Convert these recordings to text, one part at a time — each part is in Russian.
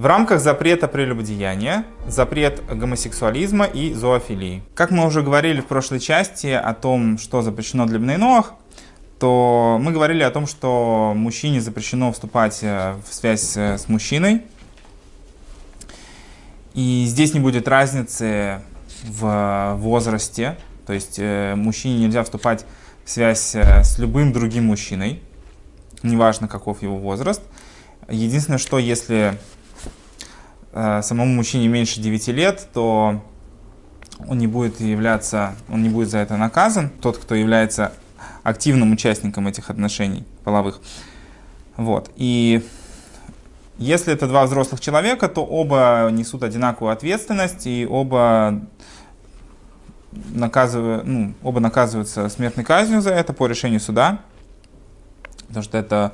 В рамках запрета прелюбодеяния, запрет гомосексуализма и зоофилии. Как мы уже говорили в прошлой части о том, что запрещено для бнейноах, то мы говорили о том, что мужчине запрещено вступать э, в связь э, с мужчиной. И здесь не будет разницы в возрасте. То есть э, мужчине нельзя вступать в связь с любым другим мужчиной, неважно каков его возраст. Единственное, что если самому мужчине меньше 9 лет, то он не будет являться, он не будет за это наказан. Тот, кто является активным участником этих отношений половых. Вот. И если это два взрослых человека, то оба несут одинаковую ответственность и оба, наказывают, ну, оба наказываются смертной казнью за это по решению суда. Потому что это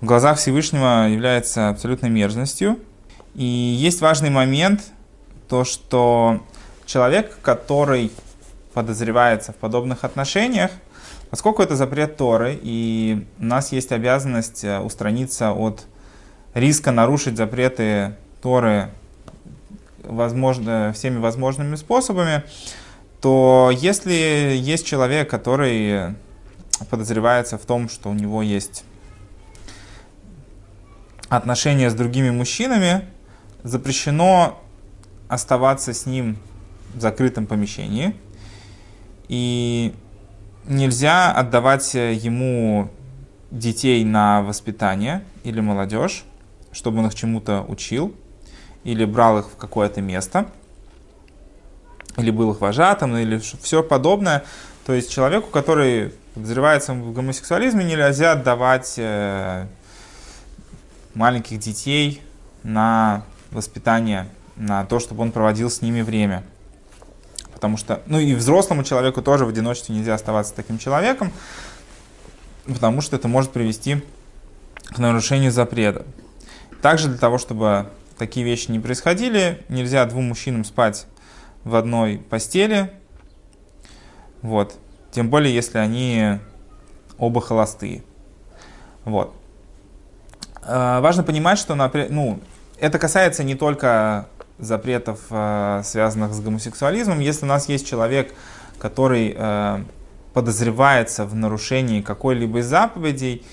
в глазах Всевышнего является абсолютной мерзностью. И есть важный момент, то что человек, который подозревается в подобных отношениях, Поскольку это запрет Торы, и у нас есть обязанность э, устраниться от риска нарушить запреты Торы возможно, всеми возможными способами, то если есть человек, который подозревается в том, что у него есть отношения с другими мужчинами, запрещено оставаться с ним в закрытом помещении. И нельзя отдавать ему детей на воспитание или молодежь, чтобы он их чему-то учил, или брал их в какое-то место, или был их вожатым, или все подобное. То есть человеку, который подозревается в гомосексуализме, нельзя отдавать э, маленьких детей на воспитание, на то, чтобы он проводил с ними время. Потому что, ну и взрослому человеку тоже в одиночестве нельзя оставаться таким человеком, потому что это может привести к нарушению запрета. Также для того, чтобы такие вещи не происходили, нельзя двум мужчинам спать в одной постели. Вот. Тем более, если они оба холостые. Вот. А, важно понимать, что ну, это касается не только запретов, э, связанных с гомосексуализмом. Если у нас есть человек, который э, подозревается в нарушении какой-либо из заповедей,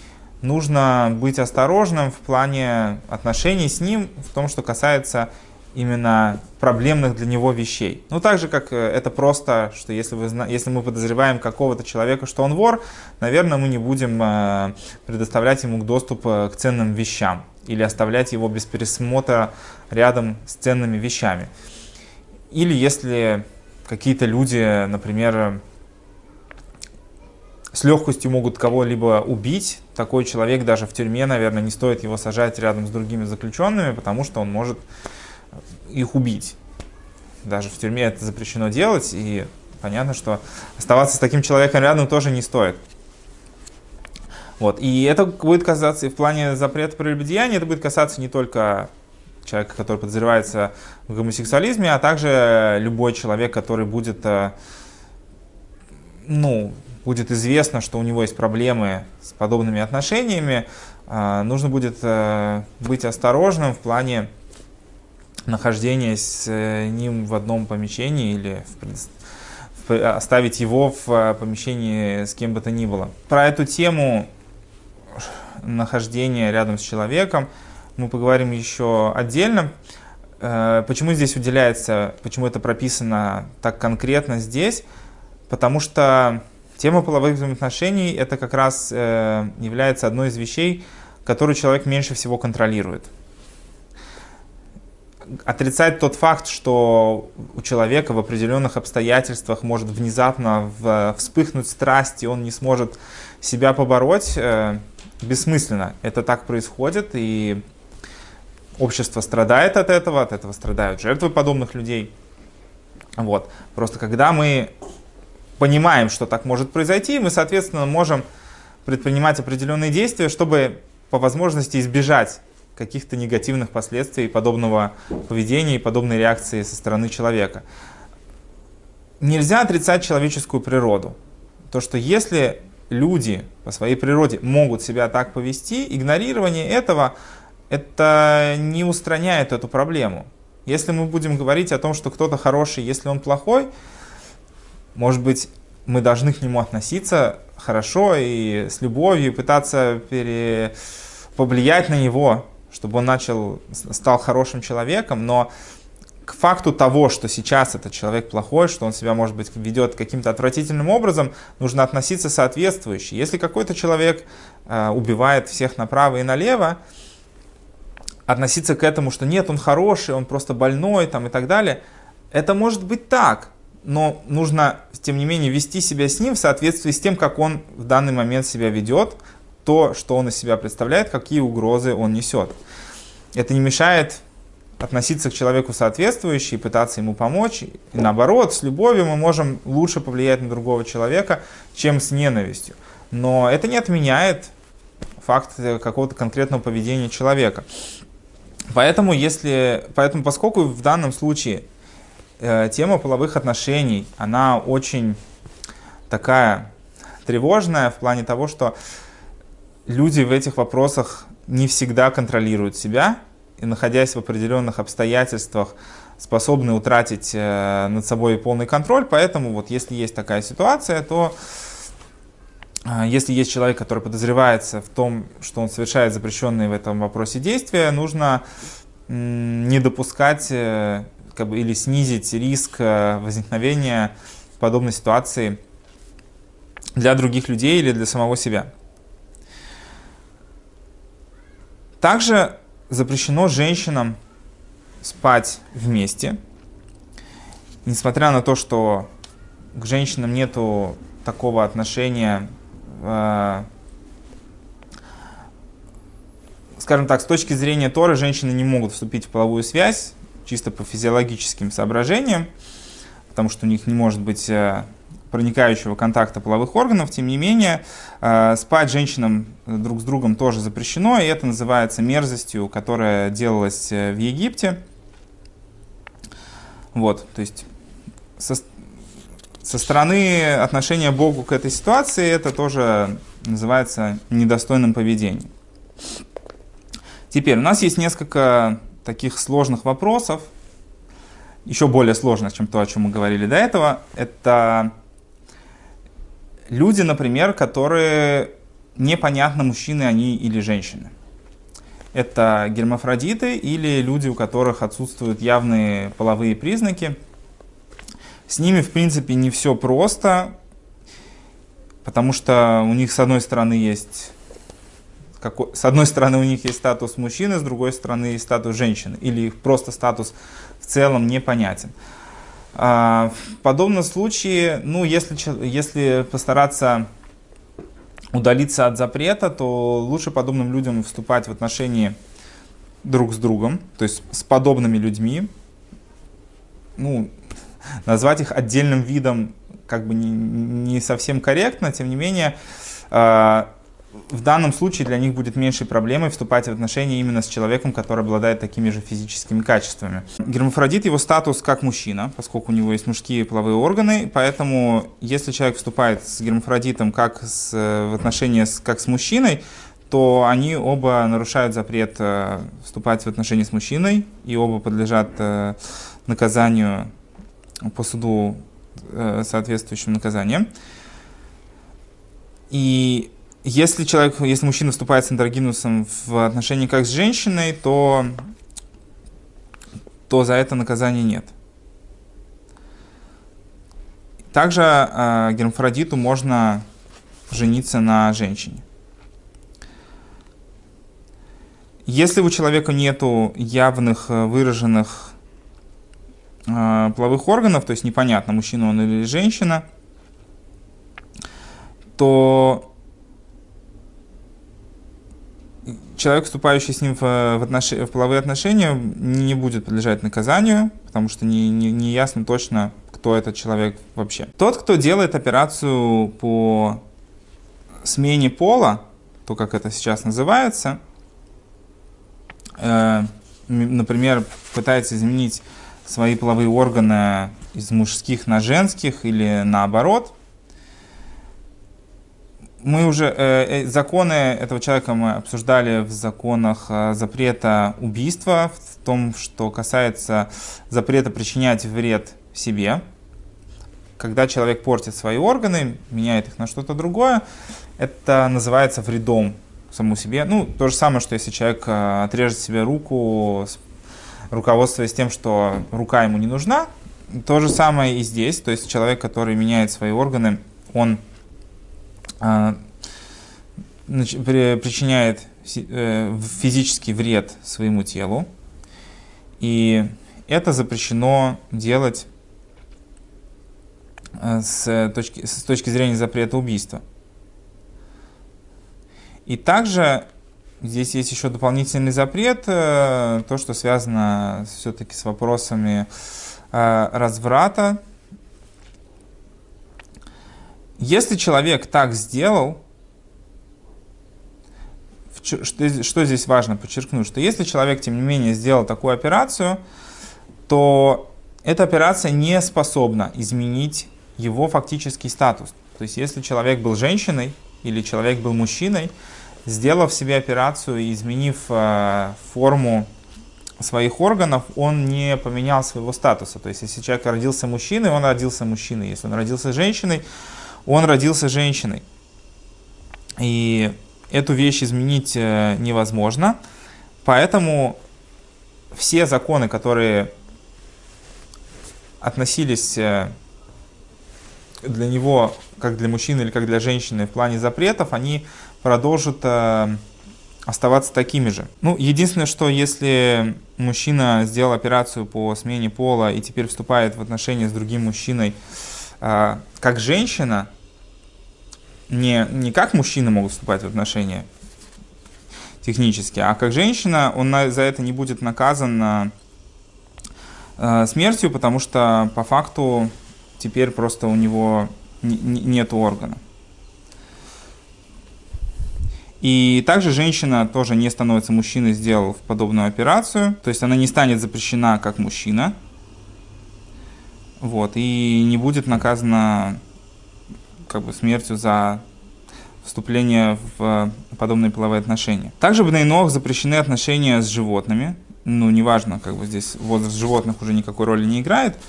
нужно быть осторожным в плане отношений с ним, в том, что касается именно проблемных для него вещей. Ну, так же, как э, это просто, что если, вы, если мы подозреваем какого-то человека, что он вор, наверное, мы не будем предоставлять ему доступ к ценным вещам или оставлять его без пересмотра рядом с ценными вещами. Или если какие-то люди, например, с легкостью могут кого-либо убить, такой человек даже в тюрьме, наверное, не стоит его сажать рядом с другими заключенными, потому что он может их убить. Даже в тюрьме это запрещено делать, и понятно, что оставаться с таким человеком рядом тоже не стоит. Вот. И это будет касаться, в плане запрета прелюбодеяния, это будет касаться не только человека, который подозревается в гомосексуализме, а также любой человек, который будет, э, ну, будет известно, что у него есть проблемы с подобными отношениями, э, нужно будет э, быть осторожным в плане нахождения с ним в одном помещении или в, оставить его в помещении с кем бы то ни было. Про эту тему нахождения рядом с человеком мы поговорим еще отдельно. Э, почему здесь уделяется, почему это прописано так конкретно здесь? Потому что тема половых взаимоотношений это как раз э, является одной из вещей, которую человек меньше всего контролирует. Отрицать тот факт, что у человека в определенных обстоятельствах может внезапно вспыхнуть страсть, и он не сможет себя побороть, э, бессмысленно. Это так происходит, и общество страдает от этого, от этого страдают жертвы подобных людей. Вот. Просто когда мы понимаем, что так может произойти, мы, соответственно, можем предпринимать определенные действия, чтобы по возможности избежать каких-то негативных последствий подобного поведения и подобной реакции со стороны человека. Нельзя отрицать человеческую природу. То, что если люди по своей природе могут себя так повести, игнорирование этого это не устраняет эту проблему. Если мы будем говорить о том, что кто-то хороший, если он плохой, может быть, мы должны к нему относиться хорошо и с любовью, пытаться пере... повлиять на него, чтобы он начал, стал хорошим человеком, но к факту того, что сейчас этот человек плохой, что он себя, может быть, ведет каким-то отвратительным образом, нужно относиться соответствующе. Если какой-то человек э, убивает всех направо и налево, относиться к этому, что нет, он хороший, он просто больной там, и так далее, это может быть так, но нужно, тем не менее, вести себя с ним в соответствии с тем, как он в данный момент себя ведет, то, что он из себя представляет, какие угрозы он несет. Это не мешает относиться к человеку соответствующе и пытаться ему помочь. И наоборот, с любовью мы можем лучше повлиять на другого человека, чем с ненавистью. Но это не отменяет факт какого-то конкретного поведения человека. Поэтому, если, поэтому, поскольку в данном случае э, тема половых отношений, она очень такая тревожная в плане того, что люди в этих вопросах не всегда контролируют себя и, находясь в определенных обстоятельствах, способны утратить э, над собой полный контроль. Поэтому вот если есть такая ситуация, то а, если есть человек, который подозревается в том, что он совершает запрещенные в этом вопросе действия, нужно не допускать э, как бы, или снизить риск э, возникновения подобной ситуации для других людей или для самого себя. Также запрещено женщинам спать вместе, несмотря на то, что к женщинам нету такого отношения Э, скажем так, с точки зрения Торы женщины не могут вступить в половую связь чисто по физиологическим соображениям, потому что у них не может быть э, проникающего контакта половых органов. Тем не менее, э, спать женщинам друг с другом тоже запрещено, и это называется мерзостью, которая делалась в Египте. Вот, то есть со, со стороны отношения Богу к этой ситуации это тоже называется недостойным поведением. Теперь у нас есть несколько таких сложных вопросов, еще более сложных, чем то, о чем мы говорили до этого. Это люди, например, которые непонятно, мужчины они или женщины. Это гермафродиты или люди, у которых отсутствуют явные половые признаки – с ними, в принципе, не все просто, потому что у них, с одной стороны, есть какой, с одной стороны, у них есть статус мужчины, с другой стороны, есть статус женщины, или их просто статус в целом непонятен. А, в подобном случае, ну, если, если постараться удалиться от запрета, то лучше подобным людям вступать в отношения друг с другом, то есть с подобными людьми. Ну, назвать их отдельным видом как бы не, не совсем корректно, тем не менее, э, в данном случае для них будет меньшей проблемой вступать в отношения именно с человеком, который обладает такими же физическими качествами. Гермафродит, его статус как мужчина, поскольку у него есть мужские половые органы, поэтому если человек вступает с гермафродитом как с, в отношения с, как с мужчиной, то они оба нарушают запрет э, вступать в отношения с мужчиной, и оба подлежат э, наказанию по суду э, соответствующим наказанием. И если человек, если мужчина вступает с андрогинусом в отношении как с женщиной, то, то за это наказания нет. Также э, гермафродиту можно жениться на женщине. Если у человека нету явных э, выраженных э, половых органов, то есть непонятно, мужчина он или женщина, то человек, вступающий с ним в, в, отнош... в половые отношения, не будет подлежать наказанию, потому что не, не, не ясно точно, кто этот человек вообще. Тот, кто делает операцию по смене пола, то, как это сейчас называется, э, например, пытается изменить свои половые органы из мужских на женских или наоборот, мы уже э, э, законы этого человека мы обсуждали в законах э, запрета убийства, в том, что касается запрета причинять вред себе. Когда человек портит свои органы, меняет их на что-то другое, это называется вредом саму себе. Ну, то же самое, что если человек э, отрежет себе руку, руководствуясь тем, что рука ему не нужна, то же самое и здесь. То есть человек, который меняет свои органы, он причиняет э, физический вред своему телу. И это запрещено делать э, с точки, с точки зрения запрета убийства. И также здесь есть еще дополнительный запрет, э, то, что связано все-таки с вопросами разврата, если человек так сделал, что, здесь важно подчеркнуть, что если человек, тем не менее, сделал такую операцию, то эта операция не способна изменить его фактический статус. То есть, если человек был женщиной или человек был мужчиной, сделав себе операцию и изменив э, форму своих органов, он не поменял своего статуса. То есть, если человек родился мужчиной, он родился мужчиной. Если он родился женщиной, он родился женщиной. И эту вещь изменить э, невозможно. Поэтому все законы, которые относились э, для него, как для мужчины или как для женщины в плане запретов, они продолжат э, оставаться такими же. Ну, единственное, что если мужчина сделал операцию по смене пола и теперь вступает в отношения с другим мужчиной, как женщина, не, не как мужчины могут вступать в отношения технически, а как женщина, он за это не будет наказан э, смертью, потому что по факту теперь просто у него нет органа. И также женщина тоже не становится мужчиной, сделав подобную операцию. То есть она не станет запрещена как мужчина, вот, и не будет наказана как бы смертью за вступление в подобные половые отношения. Также в Нейнох запрещены отношения с животными. Ну, неважно, как бы здесь возраст животных уже никакой роли не играет.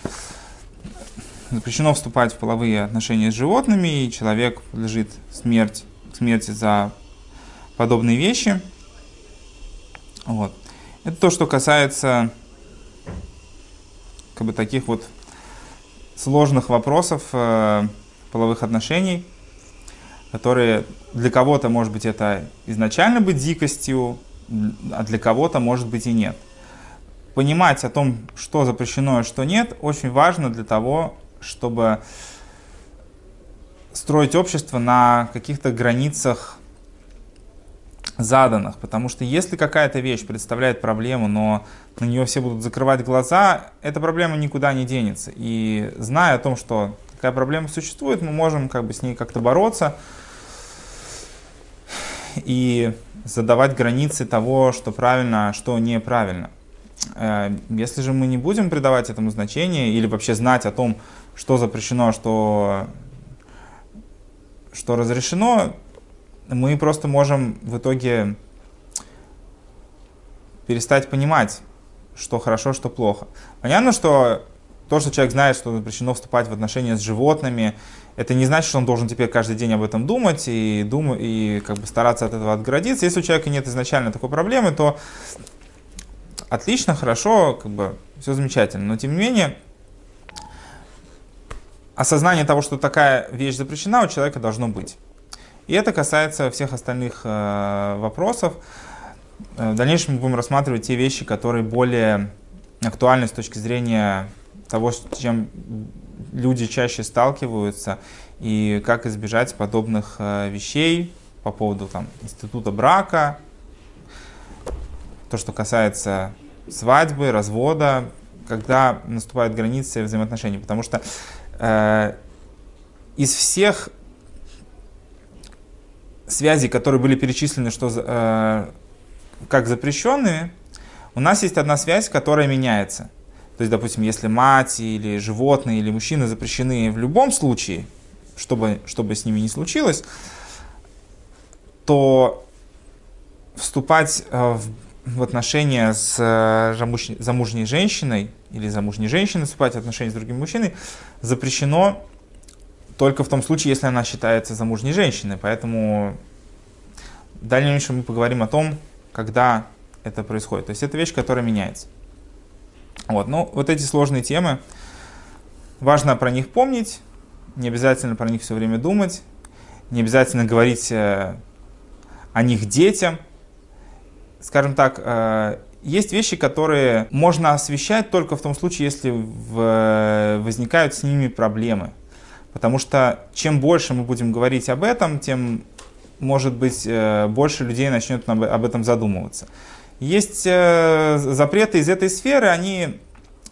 Запрещено вступать в половые отношения с животными, и человек лежит смерть, смерти за подобные вещи. Вот. Это то, что касается как бы таких вот сложных вопросов э, половых отношений, которые для кого-то, может быть, это изначально быть дикостью, а для кого-то, может быть, и нет. Понимать о том, что запрещено и что нет, очень важно для того, чтобы строить общество на каких-то границах заданных, потому что если какая-то вещь представляет проблему, но на нее все будут закрывать глаза, эта проблема никуда не денется. И зная о том, что такая проблема существует, мы можем как бы с ней как-то бороться и задавать границы того, что правильно, а что неправильно. Э, если же мы не будем придавать этому значение или вообще знать о том, что запрещено, что, что разрешено, мы просто можем в итоге перестать понимать, что хорошо, что плохо. Понятно, что то, что человек знает, что запрещено вступать в отношения с животными, это не значит, что он должен теперь каждый день об этом думать и, думать, и как бы стараться от этого отгородиться. Если у человека нет изначально такой проблемы, то отлично, хорошо, как бы все замечательно. Но тем не менее, осознание того, что такая вещь запрещена, у человека должно быть. И это касается всех остальных э, вопросов. Э, в дальнейшем мы будем рассматривать те вещи, которые более актуальны с точки зрения того, с чем люди чаще сталкиваются, и как избежать подобных э, вещей по поводу там, института брака, то, что касается свадьбы, развода, когда наступают границы взаимоотношений. Потому что э, из всех связей, которые были перечислены что, э, как запрещенные, у нас есть одна связь, которая меняется. То есть, допустим, если мать или животные или мужчины запрещены в любом случае, чтобы, чтобы с ними не случилось, то вступать в, в отношения с замужней женщиной или замужней женщиной вступать в отношения с другим мужчиной запрещено только в том случае, если она считается замужней женщиной. Поэтому в дальнейшем мы поговорим о том, когда это происходит. То есть это вещь, которая меняется. Вот, ну, вот эти сложные темы, важно про них помнить, не обязательно про них все время думать, не обязательно говорить э, о них детям. Скажем так, э, есть вещи, которые можно освещать только в том случае, если в, возникают с ними проблемы. Потому что чем больше мы будем говорить об этом, тем, может быть, э, больше людей начнет об этом задумываться. Есть э, запреты из этой сферы, они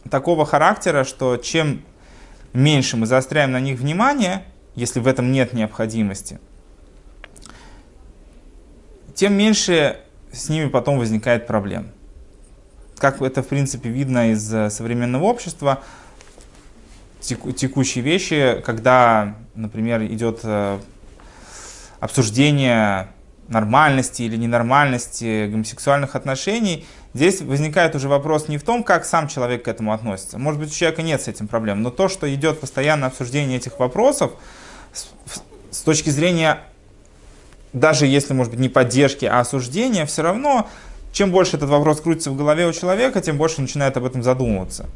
такого характера, что чем меньше мы заостряем на них внимание, если в этом нет необходимости, тем меньше с ними потом возникает проблем. Как это, в принципе, видно из э, современного общества, текущие вещи, когда, например, идет э, обсуждение нормальности или ненормальности гомосексуальных отношений, здесь возникает уже вопрос не в том, как сам человек к этому относится. Может быть, у человека нет с этим проблем, но то, что идет постоянное обсуждение этих вопросов с, точки зрения, даже если, может быть, не поддержки, а осуждения, все равно, чем больше этот вопрос крутится в голове у человека, тем больше начинает об этом задумываться.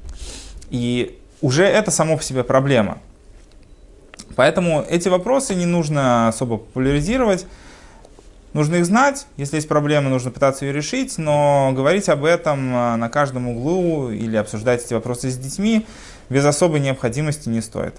И уже это само по себе проблема. Поэтому эти вопросы не нужно особо популяризировать. Нужно их знать, если есть проблема, нужно пытаться ее решить, но говорить об этом а, на каждом углу или обсуждать эти вопросы с детьми без особой необходимости не стоит.